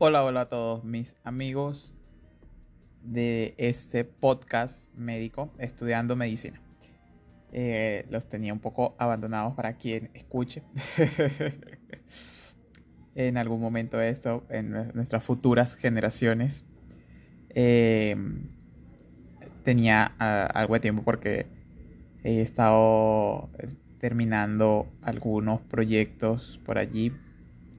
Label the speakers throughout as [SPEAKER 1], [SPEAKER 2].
[SPEAKER 1] Hola, hola a todos mis amigos de este podcast médico estudiando medicina. Eh, los tenía un poco abandonados para quien escuche en algún momento esto, en nuestras futuras generaciones. Eh, tenía uh, algo de tiempo porque he estado terminando algunos proyectos por allí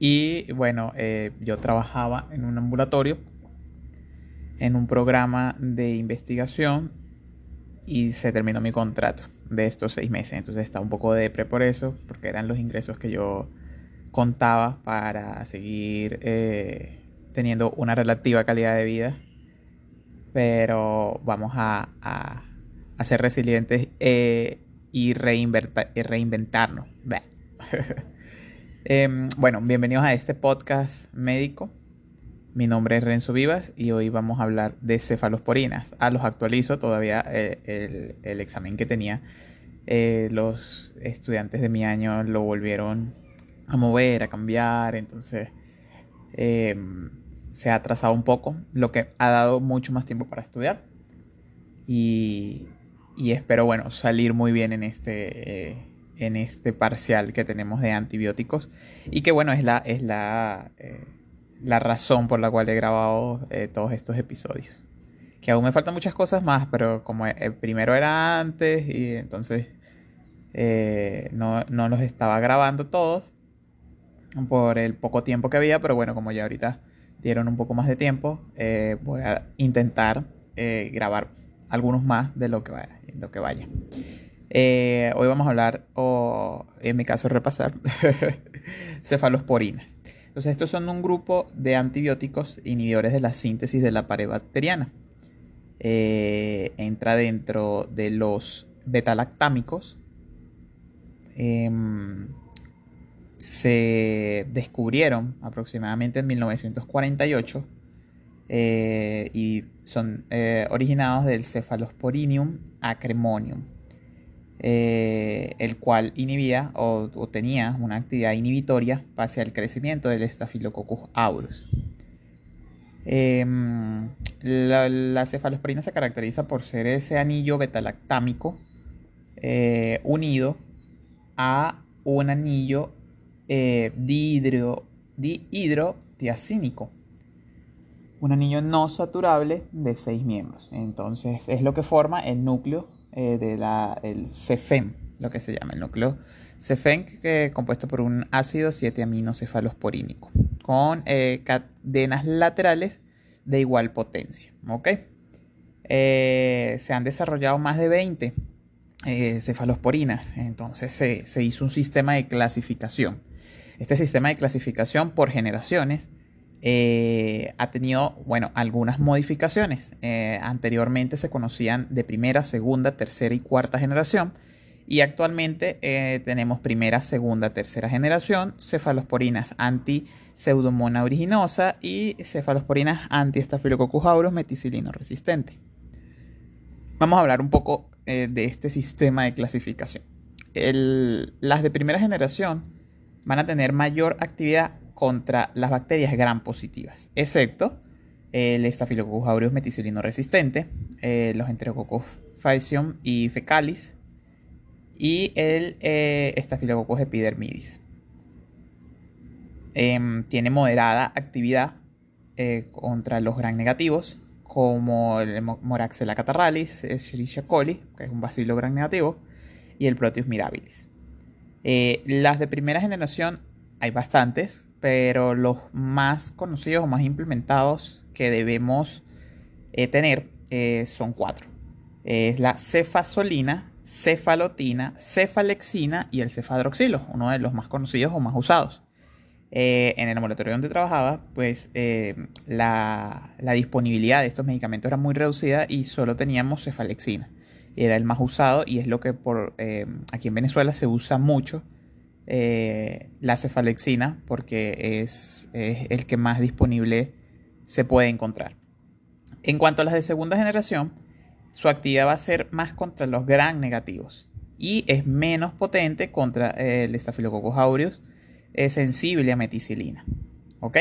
[SPEAKER 1] y bueno, eh, yo trabajaba en un ambulatorio, en un programa de investigación y se terminó mi contrato de estos seis meses. Entonces estaba un poco de depre por eso, porque eran los ingresos que yo contaba para seguir eh, teniendo una relativa calidad de vida. Pero vamos a, a, ser resilientes eh, y reinventarnos. Em, bueno, bienvenidos a este podcast médico. Mi nombre es Renzo Vivas y hoy vamos a hablar de cefalosporinas. Ah, los actualizo todavía eh, el, examen que tenía. Eh, los estudiantes de mi año lo volvieron a mover, a cambiar, entonces em, se ha atrasado un poco, lo que ha dado mucho más tiempo para estudiar. Y, y espero, bueno, salir muy bien en este eh, en este parcial que tenemos de antibióticos y que bueno, es la, es la, eh, la razón por la cual he grabado eh, todos estos episodios. Que aún me faltan muchas cosas más, pero como el primero era antes y entonces eh, no, no, los estaba grabando todos por el poco tiempo que había, pero bueno, como ya ahorita dieron un poco más de tiempo, voy a intentar grabar algunos más de lo que vaya. Lo que vaya. Eh, hoy vamos a hablar, o en mi caso repasar, cefalosporinas. Entonces, estos son un grupo de antibióticos inhibidores de la síntesis de la pared bacteriana. Eh, entra dentro de los betalactámicos. Em, se descubrieron aproximadamente en 1948 eh, y son originados del Cephalosporinium acremonium. Eh, el cual inhibía o, tenía una actividad inhibitoria hacia el crecimiento del Staphylococcus aureus. Em, la, cefalosporina se caracteriza por ser ese anillo betalactámico eh, unido a un anillo eh, dihidro, dihidrotiacínico, un anillo no saturable de seis miembros. Entonces es lo que forma el núcleo eh, del CEFEM, lo que se llama el núcleo CEFEM, que es compuesto por un ácido 7 aminocefalosporínico, con eh, cadenas laterales de igual potencia. Eh, se han desarrollado más de 20 cefalosporinas, entonces se hizo un sistema de clasificación. Este sistema de clasificación por generaciones eh, ha tenido, bueno, algunas modificaciones. Eh, anteriormente se conocían de primera, segunda, tercera y cuarta generación. Y actualmente eh, tenemos primera, segunda, tercera generación, cefalosporinas anti-pseudomonas originosa y cefalosporinas anti-estafilococcus aureus meticilino resistente. Vamos a hablar un poco de este sistema de clasificación. las de primera generación van a tener mayor actividad contra las bacterias gram positivas, excepto el Staphylococcus aureus meticilino resistente, eh, los Enterococcus faecium y fecalis y el eh, Staphylococcus epidermidis. Em, tiene moderada actividad eh, contra los gram negativos, como el Moraxella catarralis, Escherichia coli, que es un bacilo gram negativo, y el Proteus mirabilis. las de primera generación hay bastantes, pero los más conocidos o más implementados que debemos eh, tener eh, son cuatro. Es la cefasolina, cefalotina, cefalexina y el cefadroxilo, uno de los más conocidos o más usados. Eh, en el laboratorio donde trabajaba, pues la, la, disponibilidad de estos medicamentos era muy reducida y solo teníamos cefalexina. Era el más usado y es lo que por, aquí en Venezuela se usa mucho eh, la cefalexina porque es, el que más disponible se puede encontrar. En cuanto a las de segunda generación, su actividad va a ser más contra los gran negativos y es menos potente contra el Staphylococcus aureus, es sensible a meticilina. ¿Ok?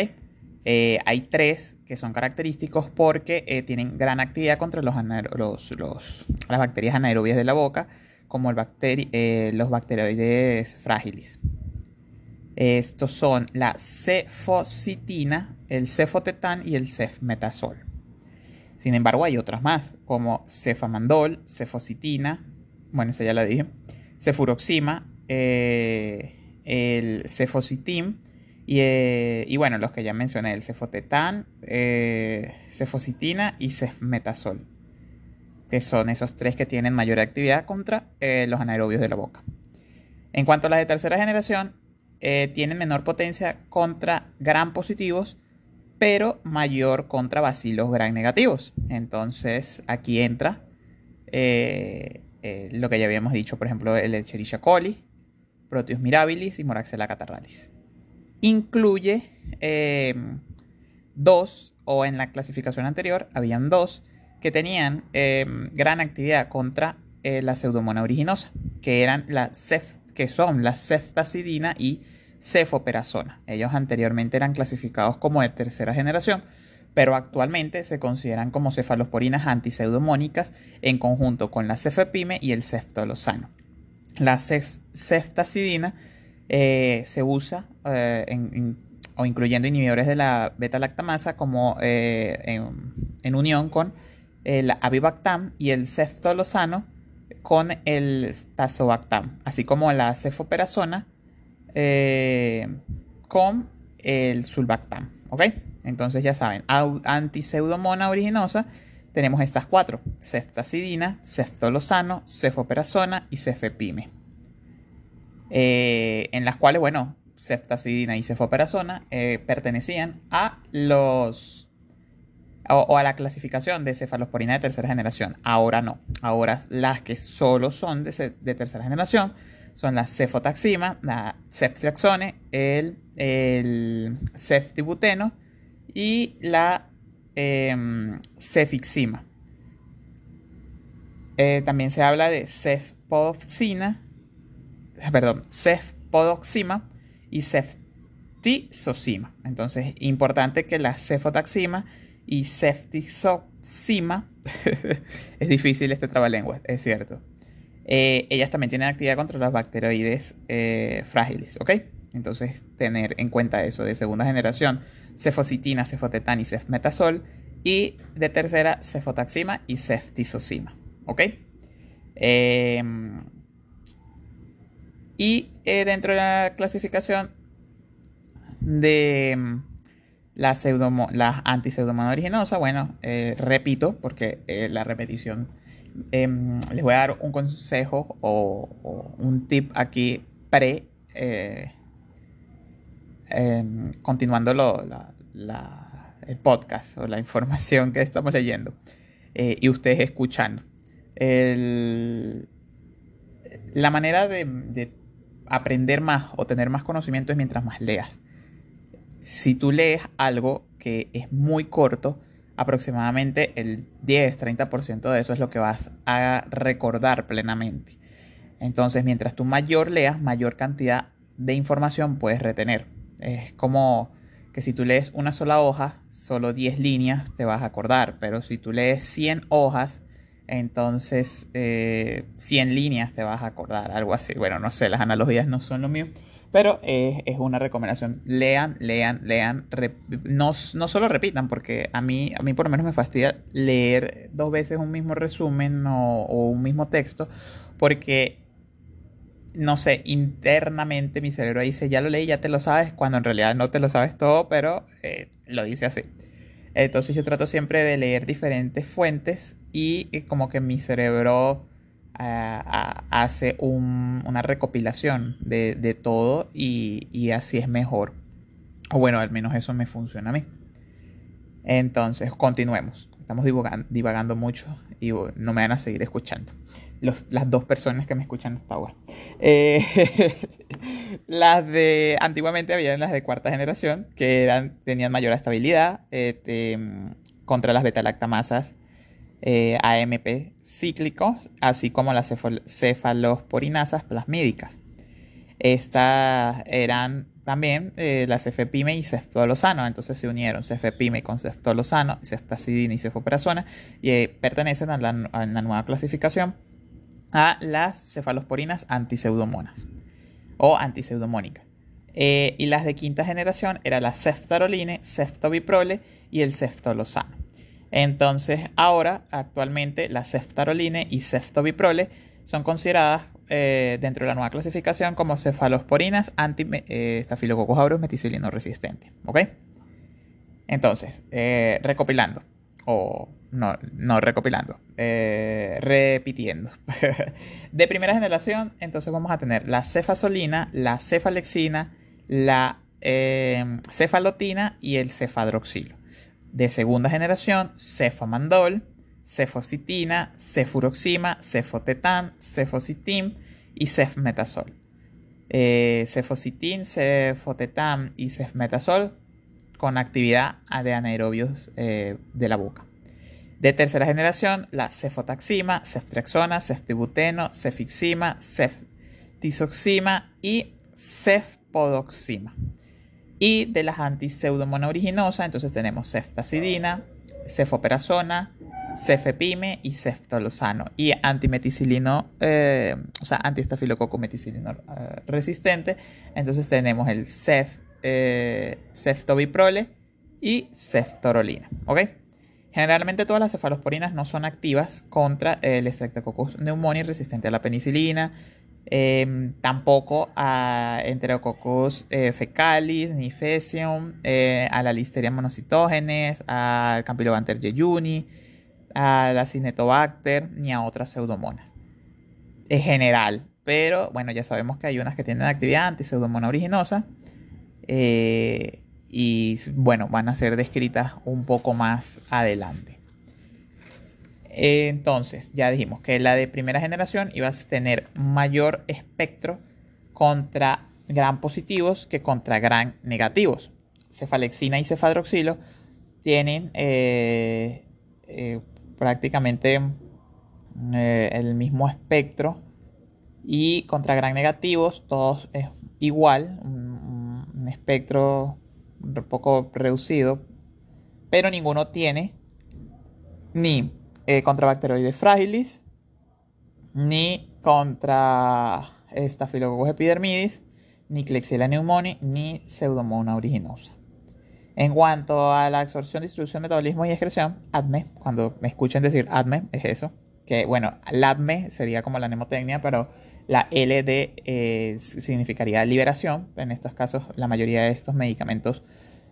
[SPEAKER 1] Eh, hay tres que son característicos porque eh, tienen gran actividad contra los, las bacterias anaerobias de la boca, como el los bacteroides frágiles. Estos son la cefocitina, el cefotetán y el cefmetasol. Sin embargo, hay otras más, como cefamandol, cefocitina, bueno, esa ya la dije, cefuroxima, eh, el cefocitim eh, y, bueno, los que ya mencioné, el cefotetán, eh, cefocitina y cefmetasol, que son esos tres que tienen mayor actividad contra los anaerobios de la boca. En cuanto a las de tercera generación, tienen menor potencia contra gram positivos, pero mayor contra bacilos gram negativos. Entonces aquí entra lo que ya habíamos dicho, por ejemplo, el Escherichia coli, Proteus mirabilis y Moraxella catarralis. Incluye eh, dos, o en la clasificación anterior habían dos, que tenían eh, gran actividad contra eh, la pseudomonas originosa, que, eran la que son la ceftacidina y cefoperazona. Ellos anteriormente eran clasificados como de tercera generación, pero actualmente se consideran como cefalosporinas antiseudomónicas en conjunto con la cefepime y el ceftolosano. La ceftacidina eh, se usa eh, o incluyendo inhibidores de la beta-lactamasa como en, unión con el avibactam y el ceftolosano con el tazobactam, así como la cefoperazona con el sulbactam. ¿ok? Entonces ya saben, antiseudomona originosa tenemos estas cuatro: ceftacidina, ceftolosano, cefoperazona y cefepime. Eh, en las cuales, bueno, ceftacidina y cefoperazona eh, pertenecían a los o, a la clasificación de cefalosporina de tercera generación. Ahora no. Ahora las que solo son de, tercera generación son la cefotaxima, la ceftriaxone, el, el ceftibuteno y la Em, cefixima. Eh, también se habla de cefpodoxina, perdón, cefpodoxima y ceftisocima. Entonces, importante que la cefotaxima y ceftisocima, es difícil este trabalengua, es cierto. Eh, ellas también tienen actividad contra los bacteroides eh, frágiles, ¿ok? Entonces, tener en cuenta eso de segunda generación cefocitina, cefotetán y cefmetasol. Y de tercera, cefotaxima y ceftizocima. ¿Ok? Em, y eh, dentro de la clasificación de la, la antiseudomona originosa, bueno, eh, repito, porque eh, la repetición, em, les voy a dar un consejo o, un tip aquí pre Em, continuando el podcast o la información que estamos leyendo eh, y ustedes escuchando. la manera de, aprender más o tener más conocimiento es mientras más leas. Si tú lees algo que es muy corto, aproximadamente el 10-30% de eso es lo que vas a recordar plenamente. Entonces, mientras tú mayor leas, mayor cantidad de información puedes retener. Es como que si tú lees una sola hoja, solo 10 líneas te vas a acordar, pero si tú lees 100 hojas, entonces 100 eh, líneas te vas a acordar, algo así. Bueno, no sé, las analogías no son lo mío, pero es una recomendación. Lean, lean, lean, no, no, solo repitan, porque a mí, a mí por lo menos me fastidia leer dos veces un mismo resumen o, un mismo texto, porque no sé, internamente mi cerebro dice, ya lo leí, ya te lo sabes, cuando en realidad no te lo sabes todo, pero eh, lo dice así. Entonces yo trato siempre de leer diferentes fuentes y eh, como que mi cerebro ah, hace una recopilación de, todo y, y, así es mejor. O bueno, al menos eso me funciona a mí. Entonces, continuemos. Estamos divagando, mucho y no me van a seguir escuchando. las dos personas que me escuchan hasta ahora. Eh, las de antiguamente habían las de cuarta generación que eran, tenían mayor estabilidad este, contra las beta-lactamasas eh, AMP cíclicos, así como las cefalosporinasas plasmídicas. Estas eran también eh, la cefepime y ceftolozano. Entonces se unieron cefepime con ceftolozano, ceftazidina y cefoperazona y eh, pertenecen a la, nueva clasificación a las cefalosporinas antiseudomonas o antiseudomónicas. Eh, y las de quinta generación eran la ceftaroline, ceftobiprole y el ceftolozano. Entonces ahora, actualmente, la ceftaroline y ceftobiprole son consideradas eh, dentro de la nueva clasificación como cefalosporinas anti-estafilococcus eh, meticilino resistente. ¿Ok? Entonces, eh, recopilando, o no, no recopilando, repitiendo. de primera generación, entonces vamos a tener la cefasolina, la cefalexina, la cefalotina y el cefadroxilo. De segunda generación, cefamandol, cefocitina, cefuroxima, cefotetan, cefocitim y cefmetasol. Eh, cefocitin, cefotetam y cefmetasol con actividad de anaerobios eh, de la boca. De tercera generación, la cefotaxima, ceftriaxona, ceftibuteno, cefixima, ceftizoxima y cefpodoxima. Y de las antiseudomonaoriginosas, entonces tenemos ceftacidina, cefoperazona, cefepime y ceftolozano. Y antimeticilino, eh, o sea, antiestafilococo meticilino eh, resistente. Entonces tenemos el cef, eh, ceftobiprole y ceftorolina. ¿Ok? Generalmente todas las cefalosporinas no son activas contra el Streptococcus pneumoniae resistente a la penicilina, em, tampoco a Enterococcus fecalis, ni Fesium, a la Listeria monocitógenes, al Campylobacter jejuni, a la Cinetobacter ni a otras pseudomonas. En general, pero bueno, ya sabemos que hay unas que tienen actividad anti-pseudomona originosa eh, y bueno, van a ser descritas un poco más adelante. Entonces, ya dijimos que la de primera generación iba a tener mayor espectro contra gran positivos que contra gran negativos. Cefalexina y cefadroxilo tienen eh, eh, prácticamente eh, el mismo espectro y contra gran negativos todos es igual, un, espectro un poco reducido, pero ninguno tiene ni eh, contra bacteroides fragilis, ni contra Staphylococcus epidermidis, ni Klebsiella pneumoniae, ni Pseudomonas aeruginosa. En cuanto a la absorción, distribución, metabolismo y excreción, ADME, cuando me escuchen decir ADME, es eso. Que bueno, ADME sería como la mnemotecnia, pero la LD eh, significaría liberación. En estos casos, la mayoría de estos medicamentos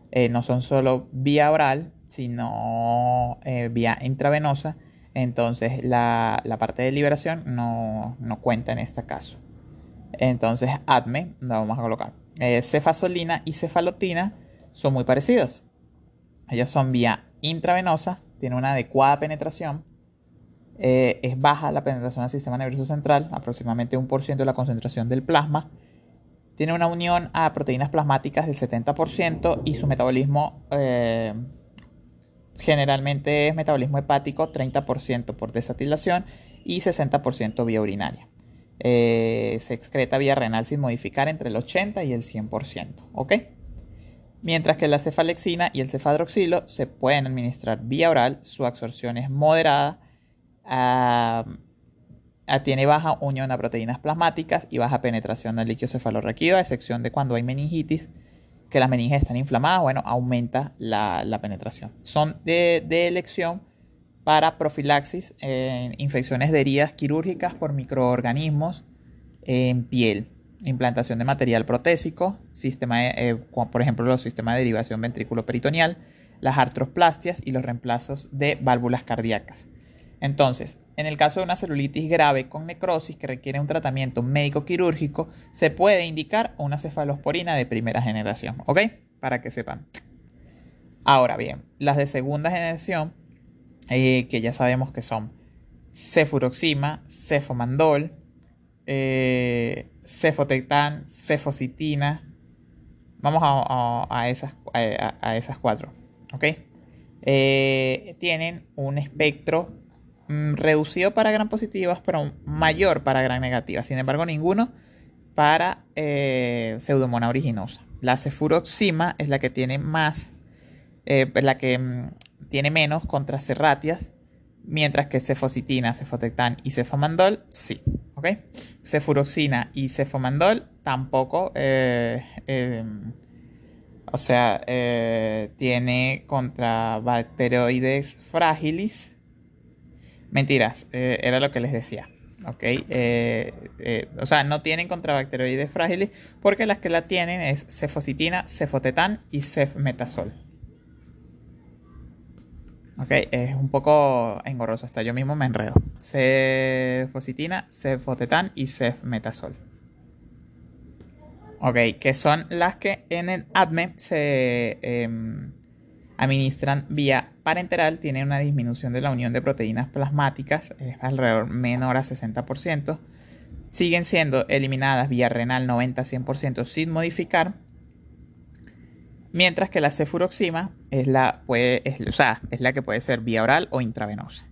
[SPEAKER 1] eh, no son solo vía oral, sino eh, vía intravenosa. Entonces, la, parte de liberación no, no, cuenta en este caso. Entonces, ADME, la vamos a colocar. cefasolina y cefalotina son muy parecidos. Ellas son vía intravenosa, tiene una adecuada penetración, eh, es baja la penetración al sistema nervioso central, aproximadamente un por ciento de la concentración del plasma, tiene una unión a proteínas plasmáticas del 70% y su metabolismo eh, generalmente es metabolismo hepático, 30% por desatilación y 60% vía urinaria. Eh, se excreta vía renal sin modificar entre el 80 y el 100%. ¿Ok? mientras que la cefalexina y el cefadroxilo se pueden administrar vía oral, su absorción es moderada, tiene baja unión a proteínas plasmáticas y baja penetración del líquido cefalorraquídeo, a excepción de cuando hay meningitis, que las meninges están inflamadas, bueno, aumenta la, penetración. Son de, elección para profilaxis en infecciones de heridas quirúrgicas por microorganismos en piel implantación de material protésico, sistema eh, por ejemplo los sistemas de derivación ventrículo-peritoneal, las artroplastias y los reemplazos de válvulas cardíacas. Entonces, en el caso de una celulitis grave con necrosis que requiere un tratamiento médico quirúrgico, se puede indicar una cefalosporina de primera generación, ¿ok? Para que sepan. Ahora bien, las de segunda generación, eh, que ya sabemos que son cefuroxima, cefomandol, eh, cefocitina. Vamos a, esas, a, esas cuatro. ¿Ok? Eh, tienen un espectro reducido para gran positivas, pero mayor para gran negativas. Sin embargo, ninguno para eh, pseudomona originosa. La cefuroxima es la que tiene más, eh, la que mm, tiene menos contra serratias, mientras que cefocitina, cefotectán y cefamandol sí. ¿Ok? Cefuroxina y cefamandol tampoco. Eh, em, o sea, eh, tiene contra bacteroides frágiles. Mentiras, era lo que les decía. ¿ok? Eh, eh, o sea, no tienen contrabacteroides frágiles porque las que la tienen es cefocitina, cefotetán y cefmetasol. Ok, es un poco engorroso, hasta yo mismo me enredo. Cefocitina, cefotetán y cefmetasol. Ok, que son las que en el ADME se em, administran vía parenteral tiene una disminución de la unión de proteínas plasmáticas, es alrededor menor a 60%. Siguen siendo eliminadas vía renal 90-100% sin modificar. Mientras que la cefuroxima es la, puede, es, es la que puede ser vía oral o intravenosa.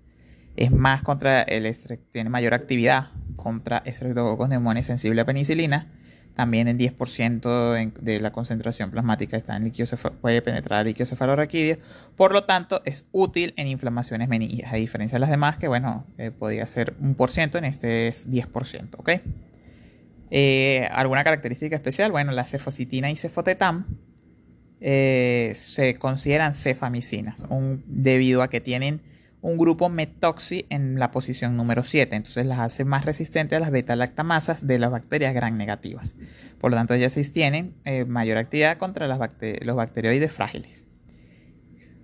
[SPEAKER 1] Es más contra el tiene mayor actividad contra estreptococos neumones sensible a penicilina también el 10% de la concentración plasmática está en líquido puede penetrar al líquido cefalorraquídeo. Por lo tanto, es útil en inflamaciones meningias, a diferencia de las demás, que bueno, eh, podría ser un por ciento, en este es 10%. ¿ok? Eh, ¿Alguna característica especial? Bueno, la cefocitina y cefotetam eh, se consideran cefamicinas, debido a que tienen un grupo metoxi en la posición número 7. Entonces las hace más resistentes a las beta-lactamasas de las bacterias gram negativas. Por lo tanto, ellas tienen eh, mayor actividad contra las los bacterioides frágiles.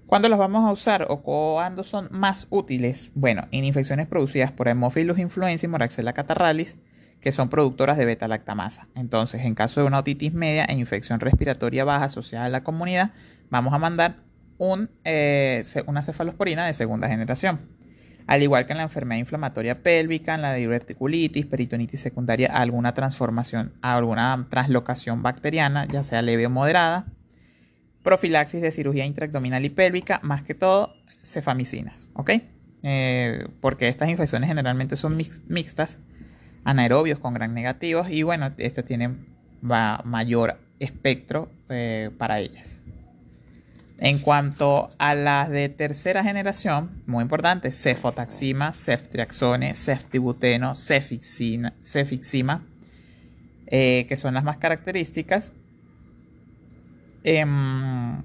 [SPEAKER 1] ¿Cuándo los vamos a usar o cuándo son más útiles? Bueno, en infecciones producidas por Haemophilus influenza y Moraxella catarralis, que son productoras de beta-lactamasa. Entonces, en caso de una otitis media e infección respiratoria baja asociada a la comunidad, vamos a mandar eh, una cefalosporina de segunda generación. Al igual que en la enfermedad inflamatoria pélvica, en la diverticulitis, peritonitis secundaria, alguna transformación, alguna translocación bacteriana, ya sea leve o moderada, profilaxis de cirugía intraabdominal y pélvica, más que todo cefamicinas, ¿ok? Eh, porque estas infecciones generalmente son mixtas, anaerobios con gran negativos y bueno, este tiene mayor espectro eh, para ellas. En cuanto a las de tercera generación, muy importante, cefotaxima, ceftriaxone, ceftibuteno, cefixima, eh, que son las más características, em,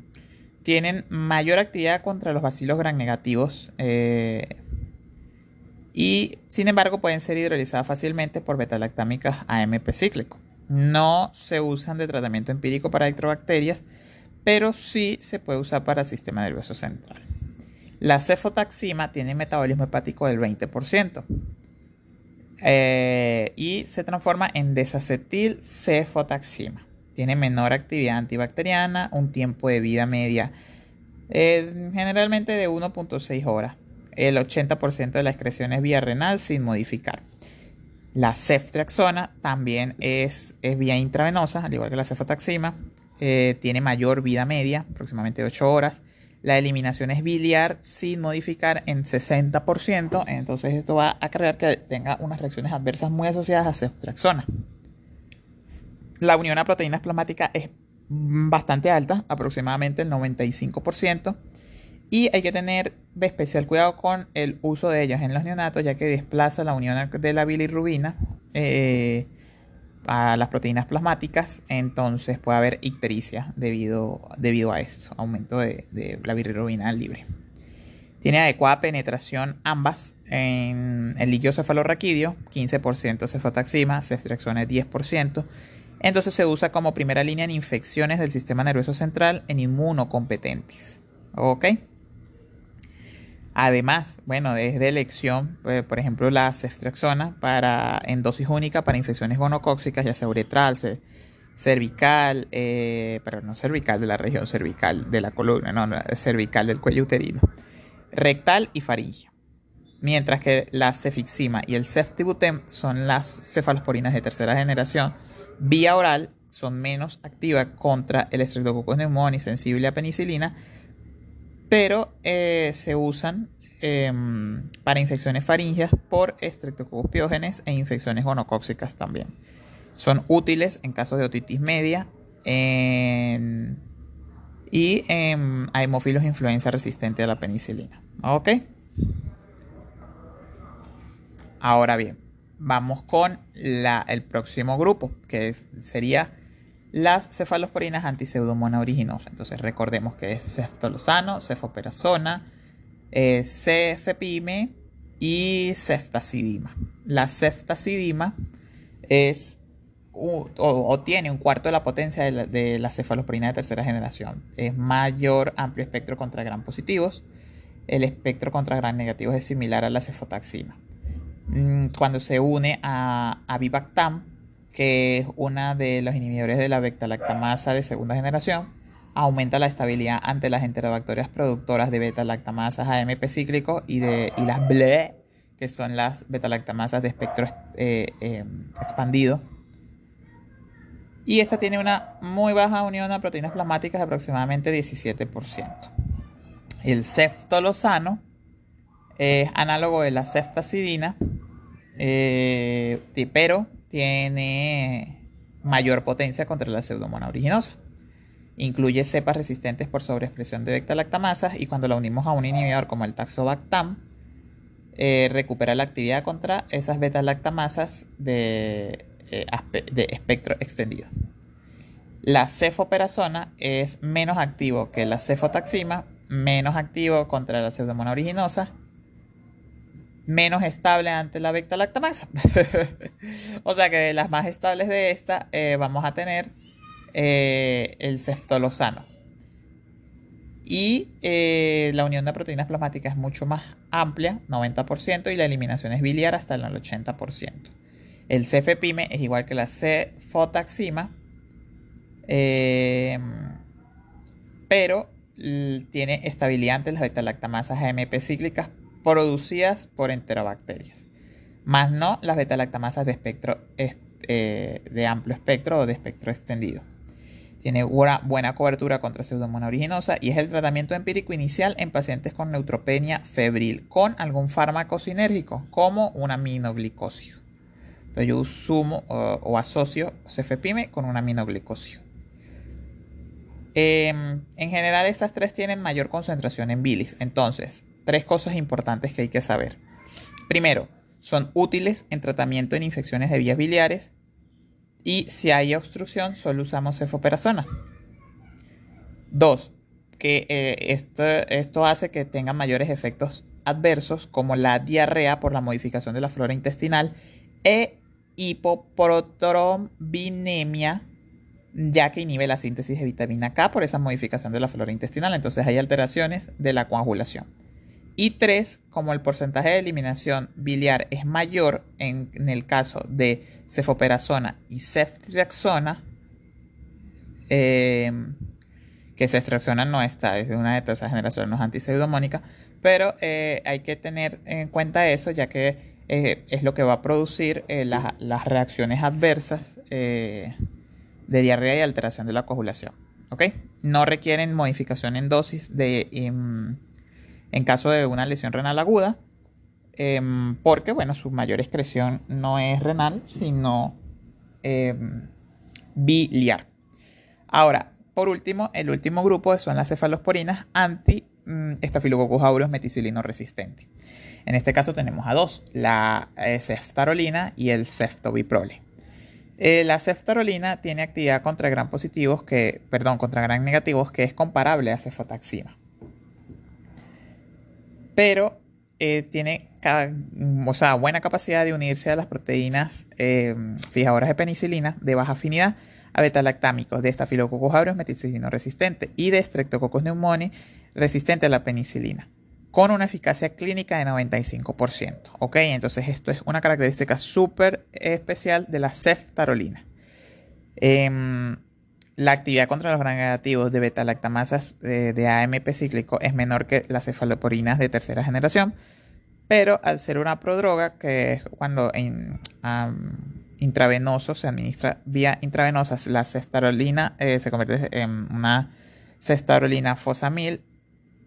[SPEAKER 1] tienen mayor actividad contra los bacilos gran negativos eh, y sin embargo pueden ser hidrolizadas fácilmente por betalactámicas AMP cíclico. No se usan de tratamiento empírico para electrobacterias pero sí se puede usar para el sistema nervioso central. La cefotaxima tiene metabolismo hepático del 20% eh, y se transforma en desacetil cefotaxima. Tiene menor actividad antibacteriana, un tiempo de vida media eh, generalmente de 1.6 horas. El 80% de la excreción es vía renal sin modificar. La ceftriaxona también es, es vía intravenosa, al igual que la cefotaxima. Eh, tiene mayor vida media, aproximadamente 8 horas. La eliminación es biliar sin modificar en 60%, entonces esto va a crear que tenga unas reacciones adversas muy asociadas a ceftriaxona. La unión a proteínas plasmáticas es bastante alta, aproximadamente el 95%, y hay que tener especial cuidado con el uso de ellas en los neonatos, ya que desplaza la unión de la bilirrubina. Eh, a las proteínas plasmáticas, entonces puede haber ictericia debido, debido a esto, aumento de, la bilirrubina libre. Tiene adecuada penetración ambas en el líquido cefalorraquídeo, 15% cefotaxima, ceftriaxona 10%. Entonces se usa como primera línea en infecciones del sistema nervioso central en inmunocompetentes. ¿Ok? Además, bueno, es de elección, eh, por ejemplo, la ceftriaxona para, en dosis única para infecciones gonocóxicas, ya sea uretral, cervical, eh, pero no cervical de la región cervical de la columna, no, no, cervical del cuello uterino, rectal y faringea. Mientras que la cefixima y el ceftibutem son las cefalosporinas de tercera generación, vía oral, son menos activas contra el Streptococcus pneumoniae sensible a penicilina pero eh, se usan em, para infecciones faringeas por Streptococcus pyogenes e infecciones gonocóxicas también. Son útiles en casos de otitis media y en, a hemófilos influenza resistente a la penicilina. ¿Ok? Ahora bien, vamos con el próximo grupo, que sería las cefalosporinas antiseudomona originosa. Entonces recordemos que es ceftolosano, cefoperazona, eh, cefepime y ceftacidima. La ceftacidima es o, tiene un cuarto de la potencia de la, cefalosporina de tercera generación. Es mayor amplio espectro contra gran positivos. El espectro contra gran negativos es similar a la cefotaxima. Mm, cuando se une a, a que es una de los inhibidores de la beta-lactamasa de segunda generación, aumenta la estabilidad ante las enterobacterias productoras de beta-lactamasas AMP cíclico y, de, y las BLE, que son las beta-lactamasas de espectro eh, eh, expandido. Y esta tiene una muy baja unión a proteínas plasmáticas de aproximadamente 17%. El ceftolosano es análogo de la ceftacidina, eh, pero tiene mayor potencia contra la pseudomonas originosa. Incluye cepas resistentes por sobreexpresión de beta-lactamasas y cuando la unimos a un inhibidor como el taxobactam, eh, recupera la actividad contra esas beta-lactamasas de, eh, de espectro extendido. La cefoperazona es menos activo que la cefotaxima, menos activo contra la pseudomonas originosa, menos estable ante la beta-lactamasa. o sea que de las más estables de esta eh, vamos a tener eh, el ceftolosano. Y eh, la unión de proteínas plasmáticas es mucho más amplia, 90%, y la eliminación es biliar hasta el 80%. El cefepime es igual que la cefotaxima, eh, pero tiene estabilidad ante las beta-lactamasas AMP cíclicas producidas por enterobacterias, más no las beta-lactamasas de espectro de amplio espectro o de espectro extendido. Tiene una buena cobertura contra pseudomonas originosa y es el tratamiento empírico inicial en pacientes con neutropenia febril con algún fármaco sinérgico como un aminoglicosio. Entonces yo sumo o asocio cefepime con un aminoglicosio. Em, en general estas tres tienen mayor concentración en bilis. Entonces, tres cosas importantes que hay que saber. Primero, son útiles en tratamiento en infecciones de vías biliares y si hay obstrucción, solo usamos cefoperazona. Dos, que eh, esto, esto hace que tenga mayores efectos adversos como la diarrea por la modificación de la flora intestinal e hipoprotrombinemia ya que inhibe la síntesis de vitamina K por esa modificación de la flora intestinal. Entonces hay alteraciones de la coagulación. Y tres, como el porcentaje de eliminación biliar es mayor en, el caso de cefoperazona y ceftriaxona, eh, que ceftriaxona no está, es una de tercera generación, no es antiseudomónica, pero eh, hay que tener en cuenta eso, ya que eh, es lo que va a producir las reacciones adversas de diarrea y alteración de la coagulación. No requieren modificación en dosis de en caso de una lesión renal aguda, em, porque bueno, su mayor excreción no es renal, sino em, biliar. Ahora, por último, el último grupo son las cefalosporinas anti mm, Staphylococcus aureus meticilino resistente. En este caso tenemos a dos, la eh, ceftarolina y el ceftobiprole. Eh, la ceftarolina tiene actividad contra gran positivos que, perdón, contra gran negativos que es comparable a cefotaxima pero eh, tiene o sea, buena capacidad de unirse a las proteínas eh, fijadoras de penicilina de baja afinidad a betalactámicos de Staphylococcus aureus meticilino resistente y de Streptococcus pneumoniae resistente a la penicilina con una eficacia clínica de 95%. ¿ok? Entonces esto es una característica súper especial de la ceftarolina. Em, la actividad contra los gran negativos de beta-lactamasas eh, de, AMP cíclico es menor que las cefaloporinas de tercera generación, pero al ser una prodroga, que es cuando en, intravenoso se administra vía intravenosa, la ceftarolina eh, se convierte en una ceftarolina fosamil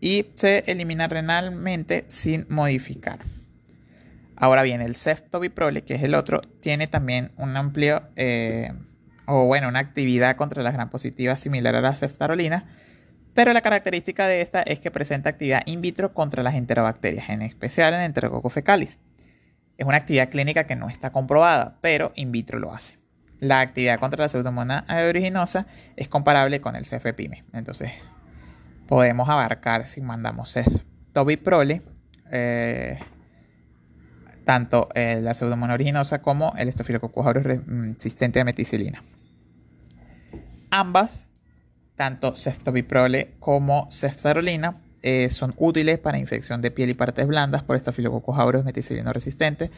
[SPEAKER 1] y se elimina renalmente sin modificar. Ahora bien, el ceftobiprole, que es el otro, tiene también un amplio... Eh, o bueno, una actividad contra las gram positivas similar a la ceftarolina, pero la característica de esta es que presenta actividad in vitro contra las enterobacterias, en especial en Enterococcus fecalis. Es una actividad clínica que no está comprobada, pero in vitro lo hace. La actividad contra la pseudomonas aeruginosa es comparable con el CFPIME. Entonces, podemos abarcar si mandamos ceftobiprole, eh, tanto eh, la pseudomonas aeruginosa como el Staphylococcus aureus resistente a meticilina. Ambas, tanto ceftobiprole como ceftarolina, eh, son útiles para infección de piel y partes blandas por Staphylococcus aureus meticilino resistente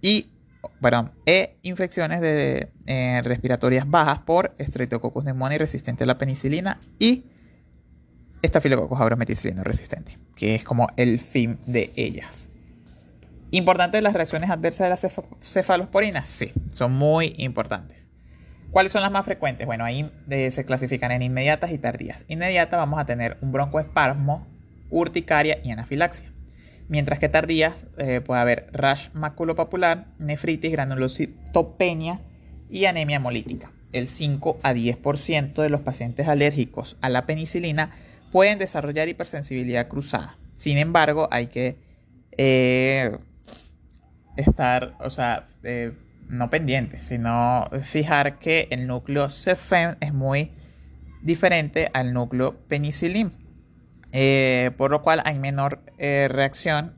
[SPEAKER 1] y perdón, e infecciones de, eh, respiratorias bajas por Streptococcus pneumoniae resistente a la penicilina y Staphylococcus aureus meticilino resistente, que es como el fin de ellas. ¿Importantes las reacciones adversas de las cefalosporinas? Sí, son muy importantes. ¿Cuáles son las más frecuentes? Bueno, ahí eh, se clasifican en inmediatas y tardías. Inmediata vamos a tener un broncoespasmo, urticaria y anafilaxia mientras que tardías eh, puede haber rash maculopapular, nefritis, granulocitopenia y anemia hemolítica. El 5 a 10% de los pacientes alérgicos a la penicilina pueden desarrollar hipersensibilidad cruzada. Sin embargo, hay que eh, estar, o sea, no pendientes, sino fijar que el núcleo CFEM es muy diferente al núcleo penicilin. Eh, por lo cual hay menor eh, reacción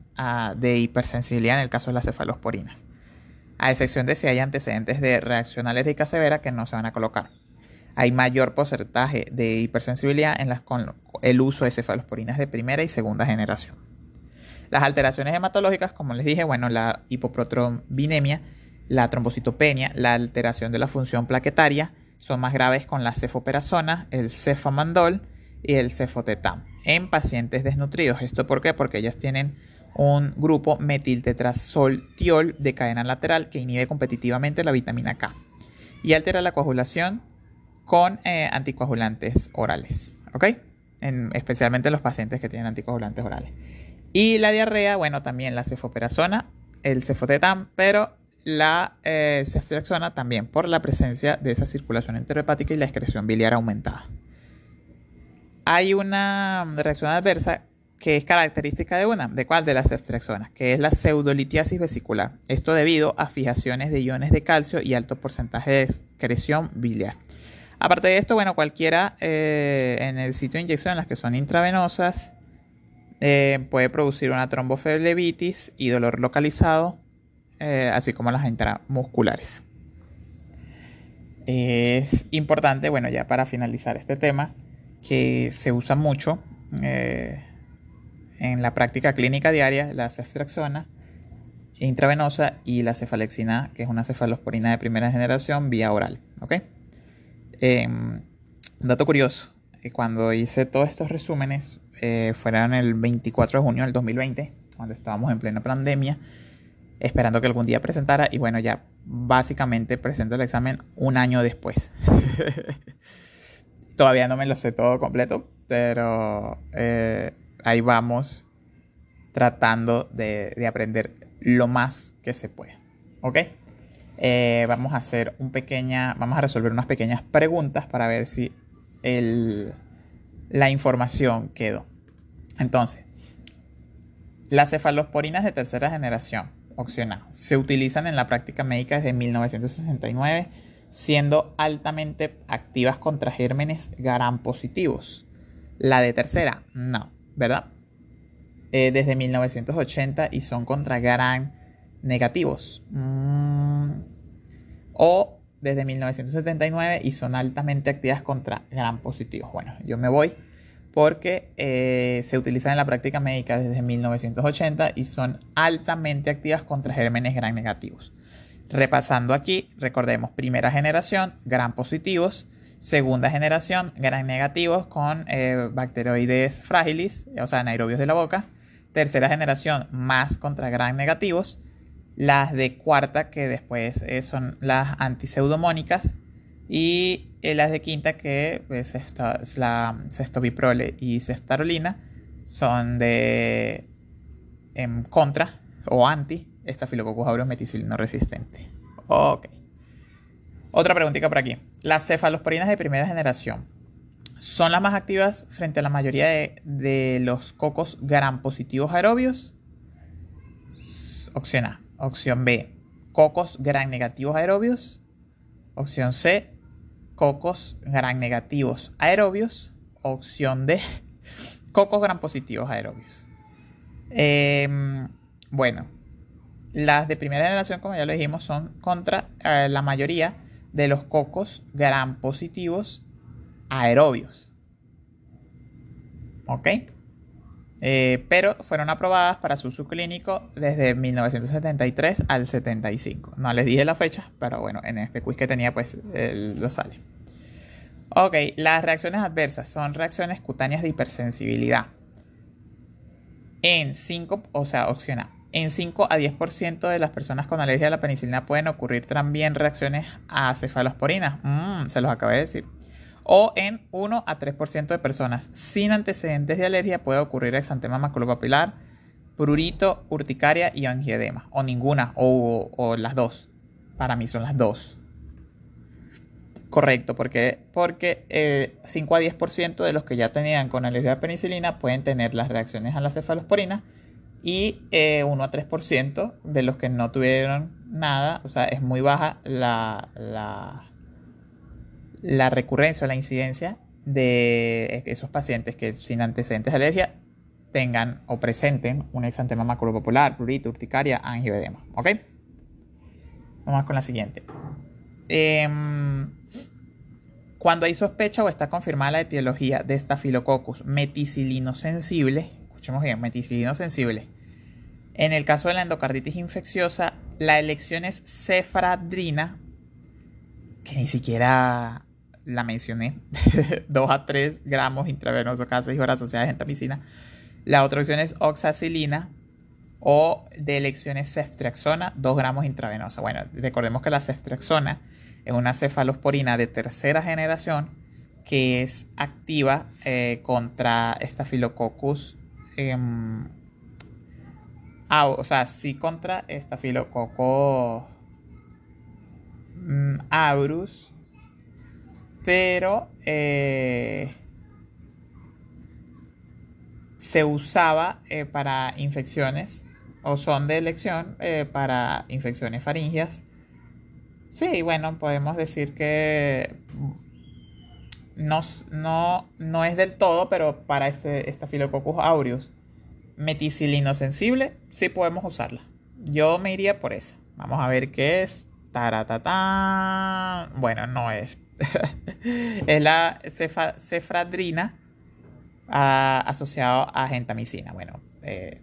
[SPEAKER 1] de hipersensibilidad en el caso de las cefalosporinas, a excepción de si hay antecedentes de reacción alérgica severa que no se van a colocar. Hay mayor porcentaje de hipersensibilidad en con el uso de cefalosporinas de primera y segunda generación. Las alteraciones hematológicas, como les dije, bueno, la hipoprotrombinemia, la trombocitopenia, la alteración de la función plaquetaria son más graves con la cefoperazona, el cefamandol y el cefotetam en pacientes desnutridos. ¿Esto por qué? Porque ellas tienen un grupo metiltetrazoltiol de cadena lateral que inhibe competitivamente la vitamina K y altera la coagulación con eh, anticoagulantes orales, ¿ok? En, especialmente los pacientes que tienen anticoagulantes orales. Y la diarrea, bueno, también la cefoperazona, el cefotetam, pero la eh, ceftriaxona también por la presencia de esa circulación enterohepática y la excreción biliar aumentada hay una reacción adversa que es característica de una, ¿de cuál? De las ceftriaxonas, que es la pseudolitiasis vesicular. Esto debido a fijaciones de iones de calcio y alto porcentaje de excreción biliar. Aparte de esto, bueno, cualquiera eh, en el sitio de inyección, las que son intravenosas, eh, puede producir una tromboflebitis y dolor localizado, eh, así como las intramusculares. Es importante, bueno, ya para finalizar este tema, que se usa mucho eh, en la práctica clínica diaria, la ceftriaxona intravenosa y la cefalexina, que es una cefalosporina de primera generación vía oral. ¿ok? Em, dato curioso, eh, cuando hice todos estos resúmenes, eh, fueron el 24 de junio del 2020, cuando estábamos en plena pandemia, esperando que algún día presentara, y bueno, ya básicamente presento el examen un año después. Todavía no me lo sé todo completo, pero eh, ahí vamos tratando de, aprender lo más que se puede. ¿Ok? Eh, vamos a hacer un pequeña, vamos a resolver unas pequeñas preguntas para ver si la información quedó. Entonces, las cefalosporinas de tercera generación, se utilizan en la práctica médica desde 1969 siendo altamente activas contra gérmenes gram positivos. La de tercera, no, ¿verdad? Eh, desde 1980 y son contra gram negativos. Mm, o desde 1979 y son altamente activas contra gram positivos. Bueno, yo me voy porque eh, se utilizan en la práctica médica desde 1980 y son altamente activas contra gérmenes gram negativos. Repasando aquí, recordemos, primera generación, gran positivos, segunda generación, gran negativos con eh, bacteroides frágiles, o sea, anaerobios de la boca, tercera generación, más contra gran negativos, las de cuarta, que después eh, son las antiseudomónicas, y eh, las de quinta, que pues, es la cestobiprole y ceftarolina, son de en contra o anti Estafilococcus aureus resistente. Ok. Otra preguntita por aquí. las cefalosporinas de primera generación son las más activas frente a la mayoría de, los cocos gram positivos aerobios. Opción A. Opción B. Cocos gram negativos aerobios. Opción C. Cocos gram negativos aerobios. Opción D. Cocos gram positivos aerobios. Em, bueno, las de primera generación, como ya lo dijimos, son contra eh, la mayoría de los cocos gram positivos aerobios. ¿Ok? Eh, pero fueron aprobadas para su uso clínico desde 1973 al 75. No les dije la fecha, pero bueno, en este quiz que tenía, pues lo sale. Ok, las reacciones adversas son reacciones cutáneas de hipersensibilidad. En 5, o sea, opción A. En 5 a 10% de las personas con alergia a la penicilina pueden ocurrir también reacciones a cefalosporinas. Mm, se los acabé de decir o en 1 a 3% de personas sin antecedentes de alergia puede ocurrir exantema maculopapilar, prurito, urticaria y angiedema, o ninguna, o, las dos. Para mí son las dos. Correcto, porque, porque 5 eh, a 10% de los que ya tenían con alergia a penicilina pueden tener las reacciones a la cefalosporina y 1 eh, a 3% de los que no tuvieron nada, o sea, es muy baja la la recurrencia o la incidencia de esos pacientes que sin antecedentes de alergia tengan o presenten un exantema maculopapular, prurito, urticaria, angioedema. ¿Ok? Vamos con la siguiente. Em, cuando hay sospecha o está confirmada la etiología de Staphylococcus meticilino sensible, escuchemos bien, meticilino sensible. En el caso de la endocarditis infecciosa, la elección es cefradrina, que ni siquiera la mencioné, 2 a 3 gramos intravenoso cada 6 horas asociadas a gentamicina. La otra opción es oxacilina o de elecciones ceftriaxona, 2 gramos intravenosa. Bueno, recordemos que la ceftriaxona es una cefalosporina de tercera generación que es activa eh, contra Staphylococcus em, o sea, sí contra Staphylococcus mm, aureus pero eh, se usaba eh, para infecciones o son de elección eh, para infecciones faringias. Sí, bueno, podemos decir que no, no, no es del todo, pero para este Staphylococcus aureus meticilino sensible, sí podemos usarla. Yo me iría por esa. Vamos a ver qué es. Taratata. Bueno, no es, es la cefradrina asociado a gentamicina. Bueno, eh,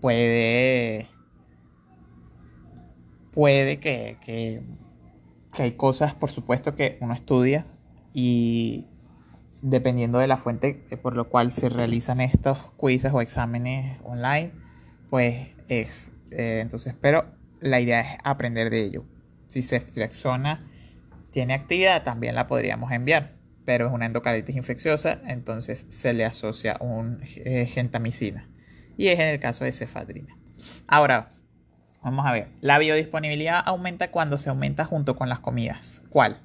[SPEAKER 1] puede. Puede que, que, hay cosas, por supuesto, que uno estudia y dependiendo de la fuente por lo cual se realizan estos quizzes o exámenes online, pues es. Eh, entonces, pero la idea es aprender de ello. Si se ceftriaxona tiene actividad, también la podríamos enviar, pero es una endocarditis infecciosa, entonces se le asocia un eh, gentamicina. Y es en el caso de cefadrina. Ahora, vamos a ver. La biodisponibilidad aumenta cuando se aumenta junto con las comidas. ¿Cuál?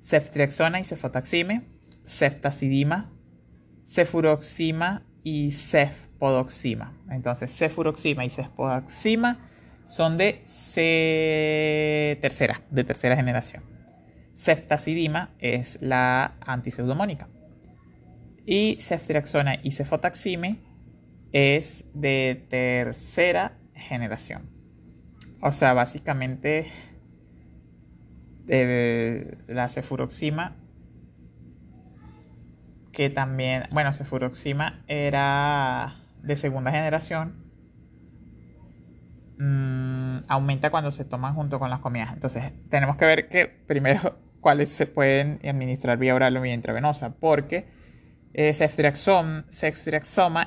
[SPEAKER 1] Ceftriaxona y cefotaxime, ceftazidima, cefuroxima y cefpodoxima. Entonces, cefuroxima y cefpodoxima son de tercera, de tercera generación. Ceftazidima es la antiseudomónica. Y ceftriaxona y cefotaxime es de tercera generación. O sea, básicamente la cefuroxima, que también, bueno, cefuroxima era de segunda generación, mm, aumenta cuando se toman junto con las comidas. Entonces, tenemos que ver que primero cuáles se pueden administrar vía oral o vía intravenosa, porque eh, ceftriaxoma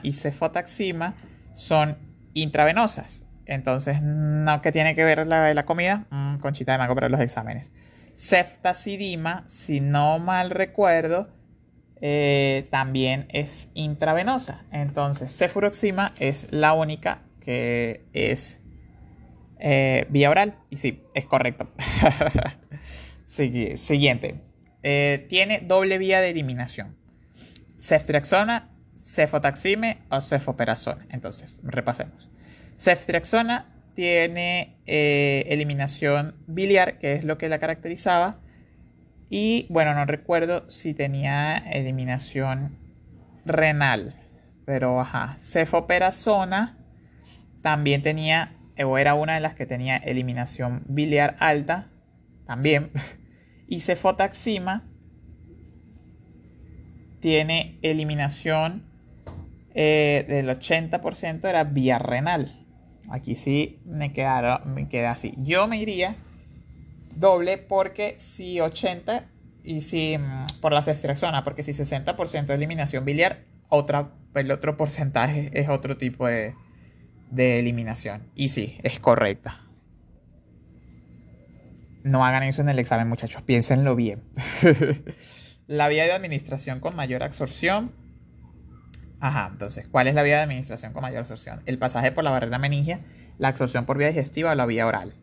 [SPEAKER 1] y cefotaxima son intravenosas. Entonces, no que tiene que ver la la comida, mm, conchita de mango para los exámenes. Ceftazidima, si no mal recuerdo, eh, también es intravenosa. Entonces, cefuroxima es la única que es eh, vía oral. Y sí, es correcto. siguiente. eh, tiene doble vía de eliminación. Ceftriaxona, cefotaxime o cefoperazona. Entonces, repasemos. Ceftriaxona tiene eh, eliminación biliar, que es lo que la caracterizaba. Y bueno, no recuerdo si tenía eliminación renal. Pero ajá, cefoperazona también tenía, o era una de las que tenía eliminación biliar alta, también. Y cefotaxima tiene eliminación eh, del 80% era vía renal. Aquí sí me, quedaron, me queda así. Yo me iría doble porque si 80 y si mm, por la ceftriaxona, porque si 60% de eliminación biliar, otra, el otro porcentaje es otro tipo de, de eliminación. Y sí, es correcta. No hagan eso en el examen, muchachos, piénsenlo bien. la vía de administración con mayor absorción. Ajá, entonces, ¿cuál es la vía de administración con mayor absorción? El pasaje por la barrera meningia, la absorción por vía digestiva o la vía oral.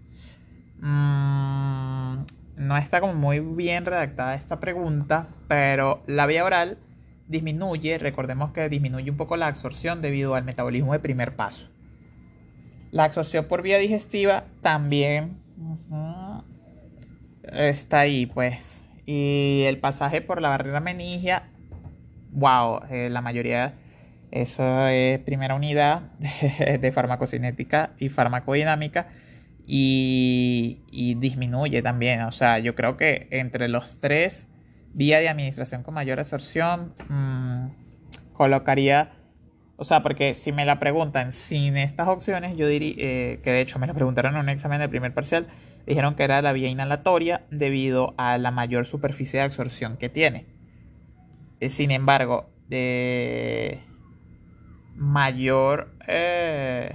[SPEAKER 1] Mm, no está como muy bien redactada esta pregunta, pero la vía oral disminuye, recordemos que disminuye un poco la absorción debido al metabolismo de primer paso. La absorción por vía digestiva también está ahí, pues. Y el pasaje por la barrera meningia, wow, eh, la mayoría, eso es primera unidad de, farmacocinética y farmacodinámica. Y, disminuye también. O sea, yo creo que entre los tres, vía de administración con mayor absorción, mm, colocaría o sea, porque si me la preguntan sin estas opciones, yo diría, eh, que de hecho me la preguntaron en un examen de primer parcial, dijeron que era la vía inhalatoria debido a la mayor superficie de absorción que tiene. Eh, sin embargo, de mayor eh,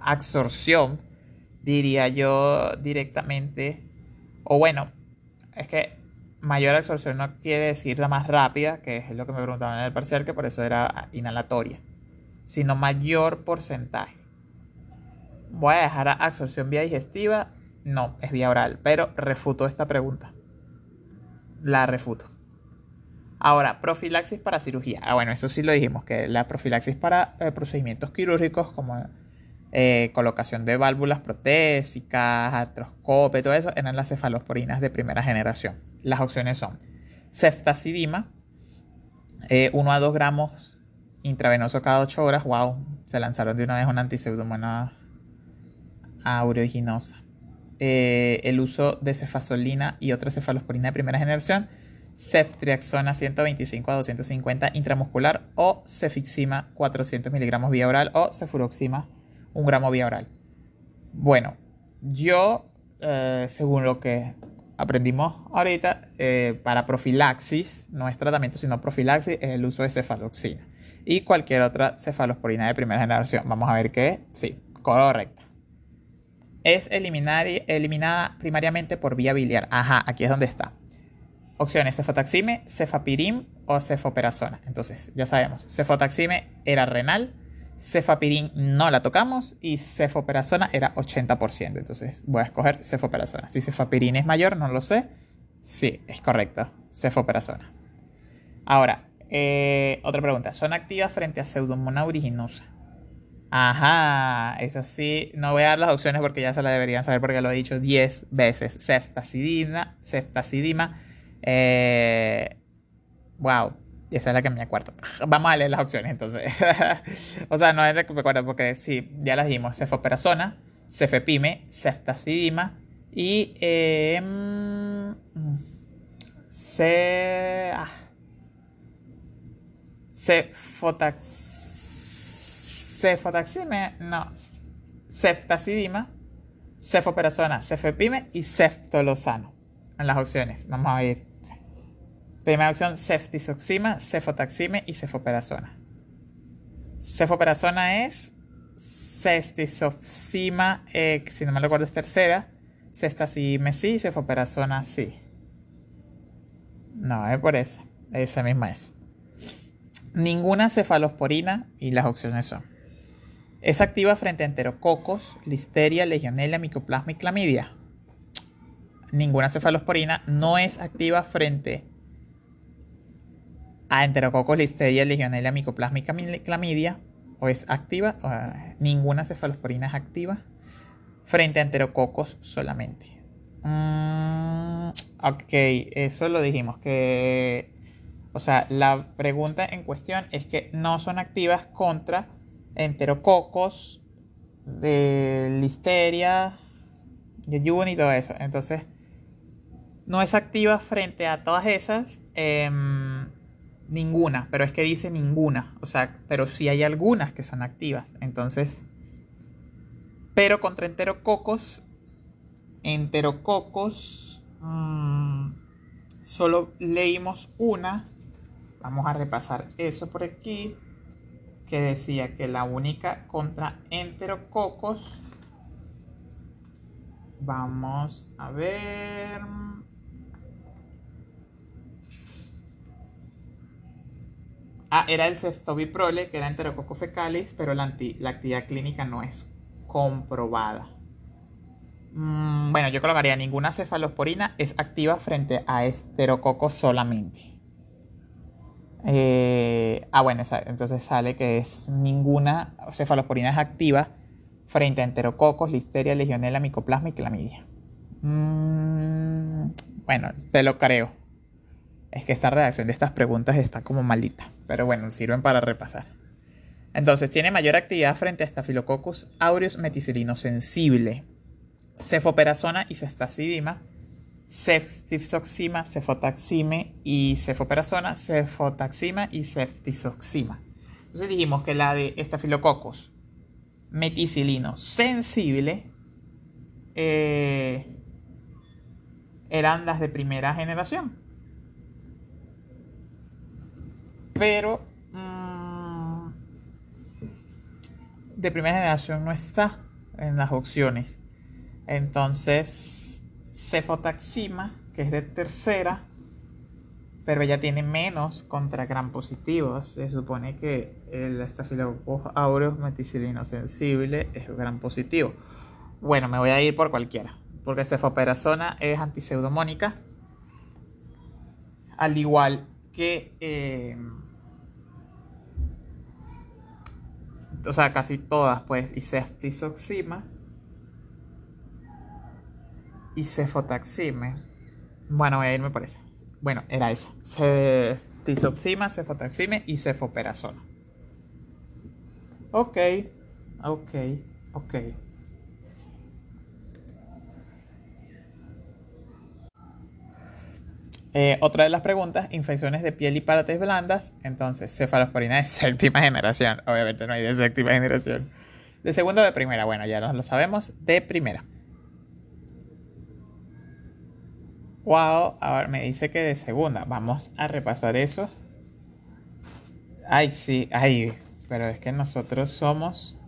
[SPEAKER 1] absorción, diría yo directamente, o bueno, es que mayor absorción no quiere decir la más rápida, que es lo que me preguntaban en el parcial, que por eso era inhalatoria sino mayor porcentaje. Voy a dejar absorción vía digestiva. No, es vía oral, pero refuto esta pregunta. La refuto. Ahora, profilaxis para cirugía. Ah, bueno, eso sí lo dijimos, que la profilaxis para eh, procedimientos quirúrgicos como eh, colocación de válvulas protésicas, artroscopio, todo eso, eran las cefalosporinas de primera generación. Las opciones son ceftazidima, 1 eh, a 2 gramos intravenoso cada 8 horas, wow, se lanzaron de una vez una antipseudomona auruginosa. Eh, el uso de cefasolina y otra cefalosporina de primera generación, ceftriaxona 125 a 250 intramuscular o cefixima 400 miligramos vía oral o cefuroxima 1 gramo vía oral. Bueno, yo, eh, según lo que aprendimos ahorita, eh, para profilaxis, no es tratamiento sino profilaxis, es el uso de cefaloxina y cualquier otra cefalosporina de primera generación. Vamos a ver qué. Sí, correcta. Es eliminada primariamente por vía biliar. Ajá, aquí es donde está. Opciones cefotaxime, cefapirim o cefoperazona. Entonces, ya sabemos, cefotaxime era renal, cefapirim no la tocamos y cefoperazona era 80%. Entonces, voy a escoger cefoperazona. Si cefapirim es mayor, no lo sé. Sí, es correcto, cefoperazona. Ahora, eh, otra pregunta. ¿Son activas frente a Pseudomonas aeruginosa? Ajá, eso sí. No voy a dar las opciones porque ya se la deberían saber porque lo he dicho 10 veces. Ceftacidina, ceftacidima. Eh, wow, esa es la que me acuerdo. Vamos a leer las opciones entonces. o sea, no es la que me acuerdo porque sí, ya las dimos. Cefoperazona, cefepime, ceftacidima y... Eh, mm, ce... Ah, cefotax, cefotaxime, no, ceftacidima, cefoperazona, cefepime y ceftolosano. En las opciones, vamos a ir. Primera opción, ceftizoxima, cefotaxime y cefoperazona. Cefoperazona es cestizoxima, eh, si no me recuerdo es tercera. Cestacime sí, cefoperazona sí. No, es por esa. Esa misma es ninguna cefalosporina y las opciones son. Es activa frente a enterococos, listeria, legionela, micoplasma y clamidia. ninguna cefalosporina no es activa frente a Enterococcus, Listeria, Legionella, Mycoplasma y Clamidia. O es activa, ninguna cefalosporina es activa frente a Enterococos solamente. Mm, ok, eso lo dijimos que... O sea, la pregunta en cuestión es que no son activas contra enterococos, de listeria, de y todo eso. Entonces, no es activa frente a todas esas. Em, ninguna, pero es que dice ninguna. O sea, pero sí hay algunas que son activas. Entonces, pero contra enterococos, enterococos, mmm, solo leímos una. Vamos a repasar eso por aquí que decía que la única contra enterococos vamos a ver. Ah era el ceftobiprole que era enterococo fecalis pero la, la actividad clínica no es comprobada. Mm, bueno yo colocaría ninguna cefalosporina es activa frente a enterococos solamente eh, ah, bueno, entonces sale que es ninguna cefalosporina es activa frente a enterococos, listeria, legionela, micoplasma y clamidia. Mm, bueno, te lo creo. Es que esta redacción de estas preguntas está como maldita, pero bueno, sirven para repasar. Entonces, tiene mayor actividad frente a Staphylococcus aureus meticilino sensible, cefoperazona y ceftacidima ceftizoxima, cefotaxime y cefoperazona, cefotaxima y ceftizoxima. Entonces dijimos que la de estafilococos meticilino sensible eh, eran las de primera generación. Pero mm, de primera generación no está en las opciones. Entonces cefotaxima, que es de tercera, pero ella tiene menos contra gran positivos. Se supone que el Staphylococcus aureus meticilino sensible es gran positivo. Bueno, me voy a ir por cualquiera, porque cefoperazona es antiseudomónica, al igual que, em, o sea, casi todas, pues, y ceftizoxima y cefotaxime. Bueno, voy a irme por esa. Bueno, era esa. Ceftizoxima, cefotaxime y cefoperazona. Ok, ok, ok. Eh, otra de las preguntas, infecciones de piel y partes blandas. Entonces, cefalosporina de séptima generación. Obviamente no hay de séptima generación. De segunda o de primera. Bueno, ya lo sabemos. De primera. Wow, ahora me dice que de segunda. Vamos a repasar eso. Ay, sí, ay, pero es que nosotros somos.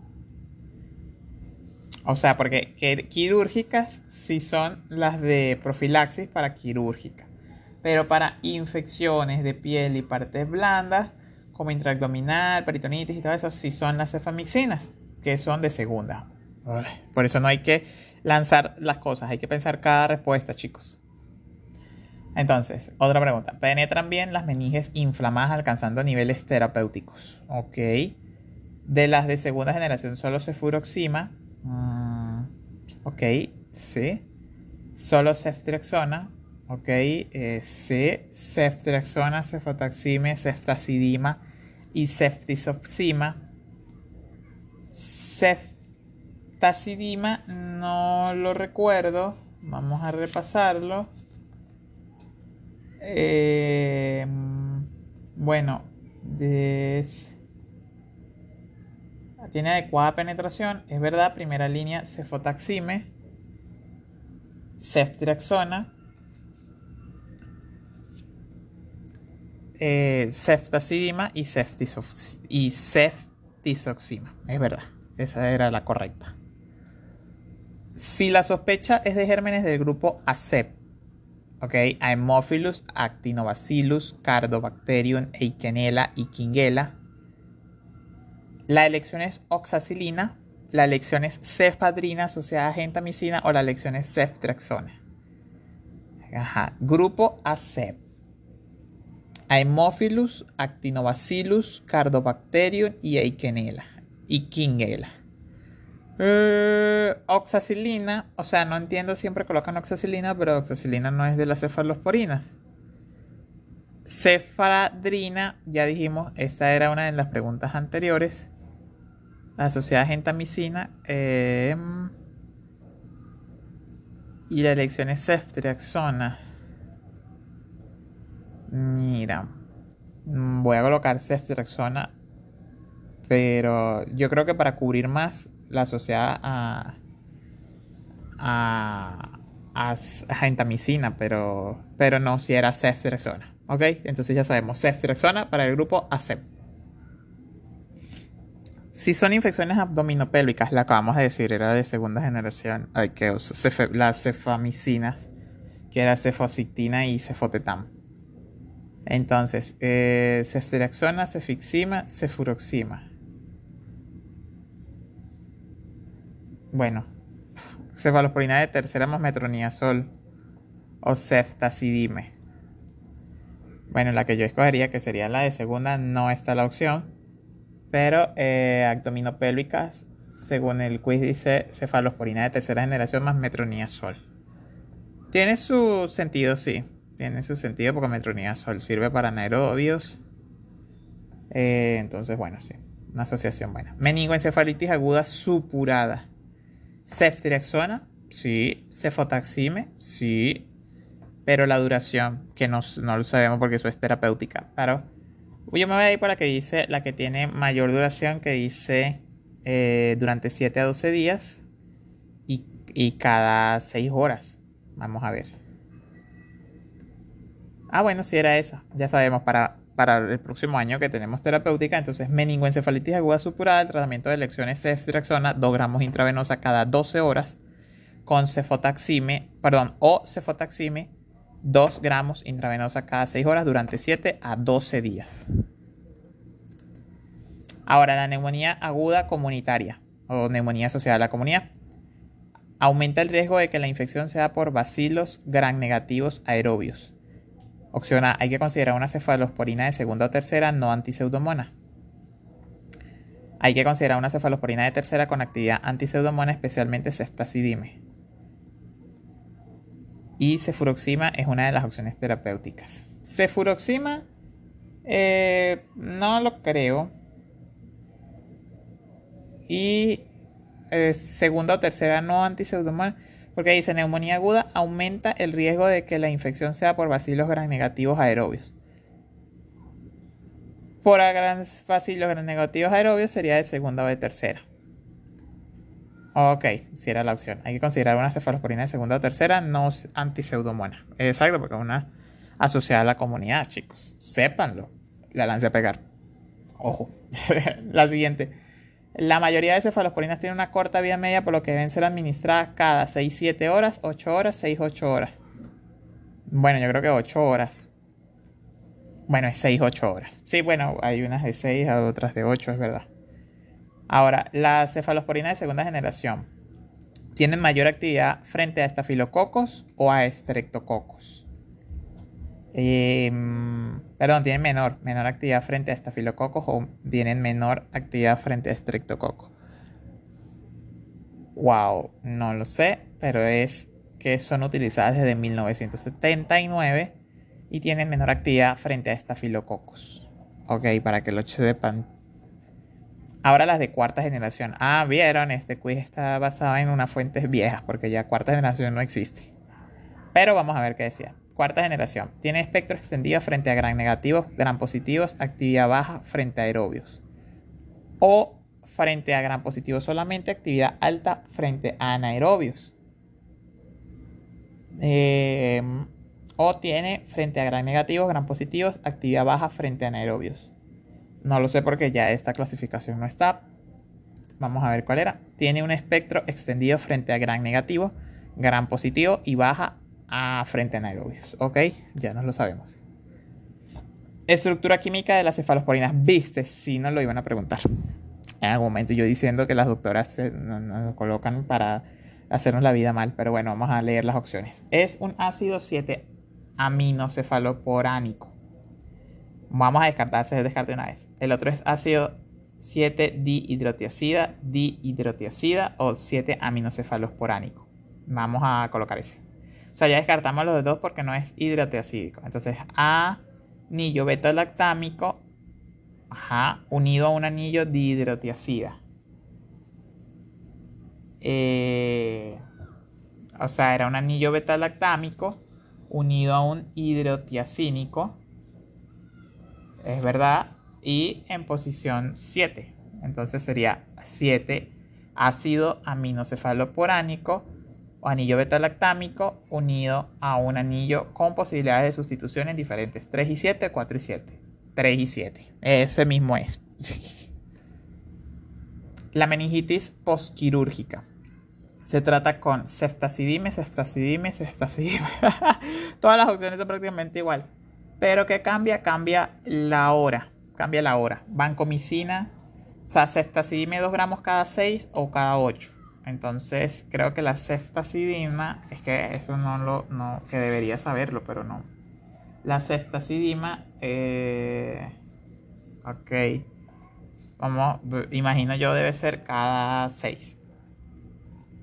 [SPEAKER 1] O sea, porque quirúrgicas sí son las de profilaxis para quirúrgica. Pero para infecciones de piel y partes blandas, como intraabdominal, peritonitis y todo eso, sí son las cefamixinas, que son de segunda. Por eso no hay que lanzar las cosas, hay que pensar cada respuesta, chicos. Entonces, otra pregunta. ¿Penetran bien las meninges inflamadas alcanzando niveles terapéuticos? Ok. De las de segunda generación solo cefuroxima. Mm, ok, sí. Solo ceftriaxona. Ok, eh, sí. Ceftriaxona, cefotaxime, ceftacidima y ceftizoxima. Ceftacidima no lo recuerdo. Vamos a repasarlo. Eh, bueno, tiene adecuada penetración, es verdad, primera línea cefotaxime, ceftriaxona, eh, ceftacidima y, y ceftizoxima, es verdad, esa era la correcta. Si la sospecha es de gérmenes del grupo ACEP, ¿ok? Haemophilus, Actinobacillus, Cardobacterium, Eikenella y Kingella. La elección es oxacilina, la elección es cefadrina asociada a gentamicina o la elección es ceftriaxona. Ajá. Grupo ACEP. Haemophilus, Actinobacillus, Cardobacterium y Eikenella. Y Kingella. Eh, oxacilina, o sea, no entiendo, siempre colocan oxacilina, pero oxacilina no es de las cefalosporinas. Cefadrina, ya dijimos, esta era una de las preguntas anteriores. Asociada a gentamicina. Eh, y la elección es ceftriaxona. Mira, voy a colocar ceftriaxona, pero yo creo que para cubrir más la asociada a, a, a, gentamicina, pero, pero no si era ceftriaxona. ¿Ok? Entonces ya sabemos, ceftriaxona para el grupo ACEP. Si son infecciones abdominopélvicas, la acabamos de decir, era de segunda generación, hay que las cefamicinas, que era cefocitina y cefotetam. Entonces, eh, cefixima, cefuroxima. Bueno, cefalosporina de tercera más metroniazol o ceftacidime. Bueno, la que yo escogería, que sería la de segunda, no está la opción. Pero eh, según el quiz dice cefalosporina de tercera generación más metronidazol. Tiene su sentido, sí. Tiene su sentido porque metronidazol sirve para anaerobios. Eh, entonces, bueno, sí. Una asociación buena. Meningoencefalitis aguda supurada. Ceftriaxona, sí. Cefotaxime, sí. Pero la duración, que no, no lo sabemos porque eso es terapéutica. Pero yo me voy a ir por la que dice, la que tiene mayor duración, que dice eh, durante 7 a 12 días y, cada 6 horas. Vamos a ver. Ah, bueno, si era esa. Ya sabemos, para, para el próximo año que tenemos terapéutica, entonces meningoencefalitis aguda supurada, el tratamiento de elecciones ceftriaxona, 2 gramos intravenosa cada 12 horas, con cefotaxime, perdón, o cefotaxime 2 gramos intravenosa cada 6 horas durante 7 a 12 días. Ahora, la neumonía aguda comunitaria o neumonía asociada a la comunidad aumenta el riesgo de que la infección sea por bacilos gran negativos aerobios. Opción A, hay que considerar una cefalosporina de segunda o tercera no antiseudomona. Hay que considerar una cefalosporina de tercera con actividad antiseudomona, especialmente ceftacidime y cefuroxima es una de las opciones terapéuticas. Cefuroxima, eh, no lo creo. Y eh, segunda o tercera no antiseudomona, porque dice neumonía aguda aumenta el riesgo de que la infección sea por bacilos gran negativos aerobios. Por bacilos gran negativos aerobios sería de segunda o de tercera. Ok, si era la opción. Hay que considerar una cefalosporina de segunda o tercera, no antiseudomona. Exacto, porque es una asociada a la comunidad, chicos. Sépanlo. La lance a pegar. Ojo. la siguiente. La mayoría de cefalosporinas tienen una corta vida media, por lo que deben ser administradas cada 6-7 horas, 8 horas, 6-8 horas. Bueno, yo creo que 8 horas. Bueno, es 6-8 horas. Sí, bueno, hay unas de 6, otras de 8, es verdad. Ahora, las cefalosporinas de segunda generación tienen mayor actividad frente a estafilococos o a estreptococos. Em, perdón, tienen menor, menor actividad frente a estafilococos o tienen menor actividad frente a estreptococos. Wow, no lo sé, pero es que son utilizadas desde 1979 y tienen menor actividad frente a estafilococos. Ok, para que lo sepan Ahora las de cuarta generación. Ah, vieron, este quiz está basado en unas fuentes viejas porque ya cuarta generación no existe. Pero vamos a ver qué decía. Cuarta generación. Tiene espectro extendido frente a gran negativos, gran positivos, actividad baja frente a aerobios. O frente a gran positivos solamente, actividad alta frente a anaerobios. Em, o tiene frente a gran negativos, gran positivos, actividad baja frente a anaerobios. No lo sé porque ya esta clasificación no está. Vamos a ver cuál era. Tiene un espectro extendido frente a gran negativo, gran positivo y baja a frente a anaerobios. Ok, ya no lo sabemos. Estructura química de las cefalosporinas. Viste, si no lo iban a preguntar. En algún momento yo diciendo que las doctoras se, nos colocan para hacernos la vida mal, pero bueno, vamos a leer las opciones. Es un ácido 7 aminocefaloporánico. Vamos a descartar, se descarte una vez. El otro es ácido 7 dihidrotiazida, dihidrotiazida o 7 aminocefaloporánico. Vamos a colocar ese. O sea, ya descartamos los dos porque no es hidrotiazídico. Entonces, anillo beta-lactámico ajá, unido a un anillo dihidrotiazida. Eh, o sea, era un anillo beta-lactámico unido a un hidrotiazínico. Es verdad. Y en posición 7. Entonces sería 7 ácido aminocefaloporánico o anillo beta-lactámico unido a un anillo con posibilidades de sustitución en diferentes 3 y 7, 4 y 7. 3 y 7. Ese mismo es. La meningitis postquirúrgica. Se trata con ceftacidime, ceftacidime, ceftacidime. Todas las opciones son prácticamente igual. Pero que cambia, cambia la hora. Cambia la hora. Vancomicina, o sea, ceftacidime 2 gramos cada 6 o cada 8. Entonces, creo que la ceftacidima, es que eso no lo, no, que debería saberlo, pero no. La ceftacidima, eh, ok. Vamos, imagino yo debe ser cada 6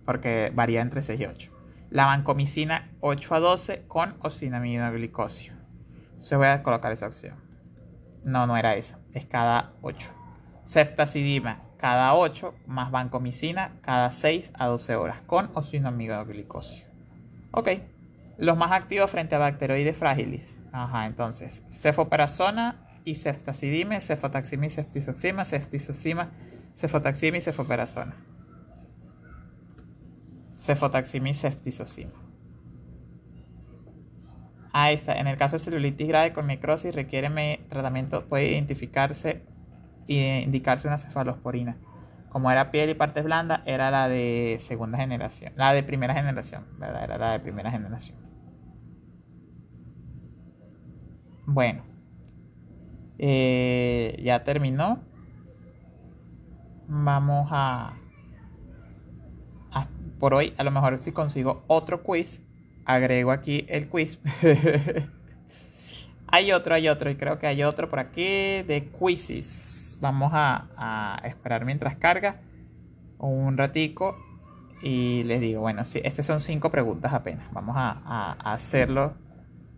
[SPEAKER 1] porque varía entre 6 y 8. La vancomicina 8 a 12 con glicosio. Se voy a colocar esa opción. No, no era esa, es cada 8. Ceftacidima cada 8 más vancomicina cada 6 a 12 horas con glicosio. Ok. Los más activos frente a bacteroides frágiles. Ajá, entonces, cefoperazona y ceftacidime, cefotaxima y ceftizoxima, ceftizoxima, cefotaxima y cefoperazona cefotaxima. Ahí está. En el caso de celulitis grave con necrosis requiere tratamiento, puede identificarse e indicarse una cefalosporina. Como era piel y partes blandas, era la de segunda generación. La de primera generación, ¿verdad? Era la de primera generación. Bueno. Eh, ya terminó. Vamos a por hoy, a lo mejor si consigo otro quiz, agrego aquí el quiz. hay otro, hay otro, y creo que hay otro por aquí de quizzes. Vamos a, esperar mientras carga un ratico y les digo, bueno, sí, estas son cinco preguntas apenas. Vamos a, a hacerlo.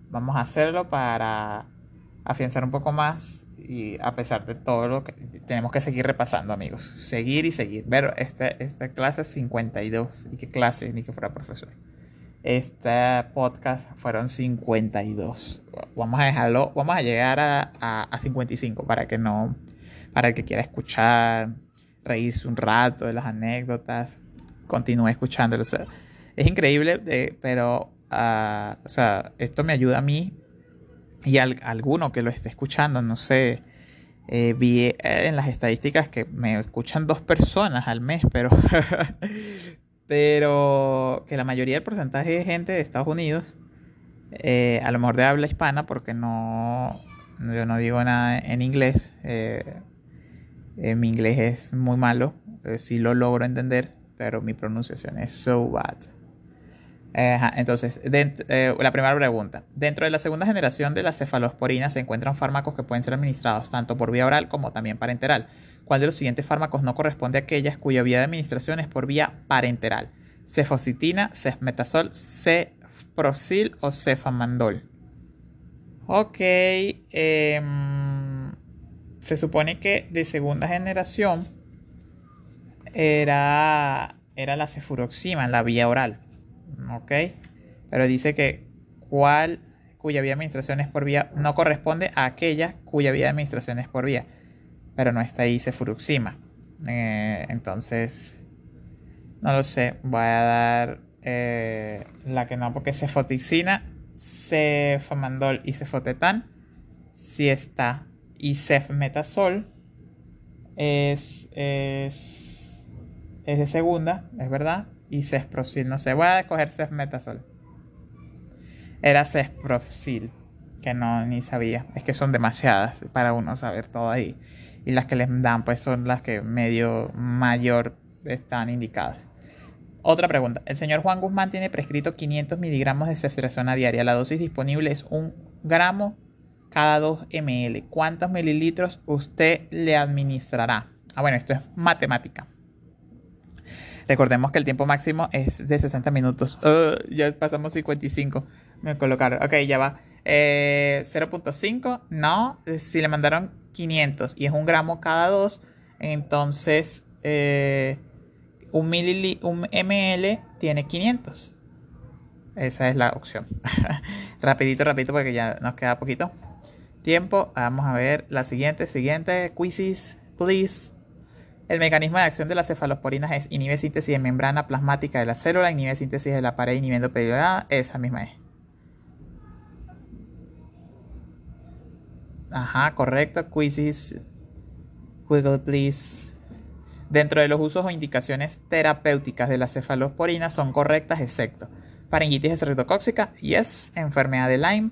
[SPEAKER 1] Vamos a hacerlo para afianzar un poco más y a pesar de todo lo que tenemos que seguir repasando, amigos. Seguir y seguir. Ver, esta, esta clase es 52. ¿Y qué clase? Ni que fuera profesor. Este podcast fueron 52. Vamos a dejarlo, vamos a llegar a, a, 55 para que no, para el que quiera escuchar, reírse un rato de las anécdotas, continúe escuchándolo. es increíble, pero, uh, o sea, esto me ayuda a mí y alguno que lo esté escuchando, no sé, eh, vi eh, en las estadísticas que me escuchan dos personas al mes, pero, pero que la mayoría del porcentaje de gente de Estados Unidos, eh, a lo mejor de habla hispana, porque no, yo no digo nada en inglés, mi inglés es muy malo, sí lo logro entender, pero mi pronunciación es so bad entonces, eh, la primera pregunta. Dentro de la segunda generación de la cefalosporina se encuentran fármacos que pueden ser administrados tanto por vía oral como también parenteral. ¿Cuál de los siguientes fármacos no corresponde a aquellas cuya vía de administración es por vía parenteral? Cefocitina, cefmetazol, cefprozil o cefamandol. Ok. Em, se supone que de segunda generación era, era la cefuroxima la vía oral. ¿ok? Pero dice que cuál cuya vía de administración es por vía no corresponde a aquella cuya vía de administración es por vía. Pero no está ahí cefuruxima. Eh, entonces, no lo sé. Voy a dar eh, la que no, porque cefoticina, cefamandol y cefotetán si está. Y cefmetasol es, es, es de segunda, es verdad y Cesprosil. No sé, voy a escoger Cesmetasol. Era Cesprosil, que no ni sabía. Es que son demasiadas para uno saber todo ahí. Y las que les dan, pues son las que medio mayor están indicadas. Otra pregunta. El señor Juan Guzmán tiene prescrito 500 miligramos de ceftriaxona diaria. La dosis disponible es un gramo cada 2 ml. ¿Cuántos mililitros usted le administrará? Ah, bueno, esto es matemática. Recordemos que el tiempo máximo es de 60 minutos. Uh, ya pasamos 55. Me colocaron. Ok, ya va. 0.5. Eh, no. Si le mandaron 500 y es un gramo cada 2, entonces eh, un, un ml tiene 500. Esa es la opción. rapidito, rapidito, porque ya nos queda poquito tiempo. Vamos a ver la siguiente, siguiente. Quizzes, please. El mecanismo de acción de las cefalosporinas es inhibe síntesis de membrana plasmática de la célula, inhibe síntesis de la pared inhibiendo peligrada. Esa misma es. Ajá, correcto. Quizzes. Please. Dentro de los usos o indicaciones terapéuticas de las cefalosporinas son correctas, excepto faringitis estreptocóxica, yes, enfermedad de Lyme,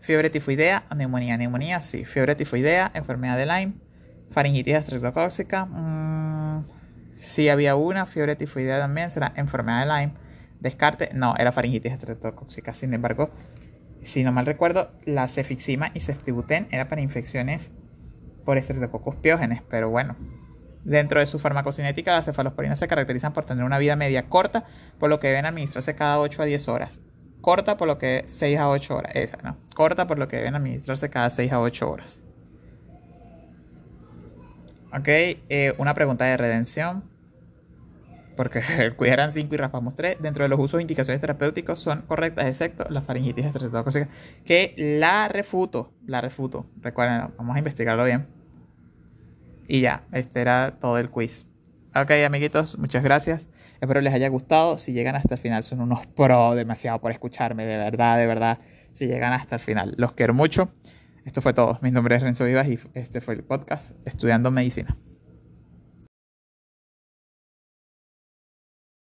[SPEAKER 1] fiebre tifoidea, neumonía, neumonía, sí, fiebre tifoidea, enfermedad de Lyme, faringitis estreptocóxica, mmm, sí había una, fiebre tifoidea también, será enfermedad de Lyme, descarte, no, era faringitis estreptocóxica, sin embargo, si no mal recuerdo, la cefixima y ceftibuten era para infecciones por estreptococos piógenes, pero bueno, Dentro de su farmacocinética, las cefalosporinas se caracterizan por tener una vida media corta, por lo que deben administrarse cada 8 a 10 horas. Corta por lo que 6 a 8 horas. Esa, ¿no? Corta por lo que deben administrarse cada 6 a 8 horas. Ok, eh, una pregunta de redención. Porque cuidaran 5 y raspamos 3. Dentro de los usos e indicaciones terapéuticos son correctas, excepto la faringitis estreptocócica. Que la refuto. La refuto. Recuerden, vamos a investigarlo bien. Y ya, este era todo el quiz. Ok, amiguitos, muchas gracias. Espero les haya gustado. Si llegan hasta el final, son unos pro demasiado por escucharme, de verdad, de verdad. Si llegan hasta el final, los quiero mucho. Esto fue todo. Mi nombre es Renzo Vivas y este fue el podcast Estudiando Medicina.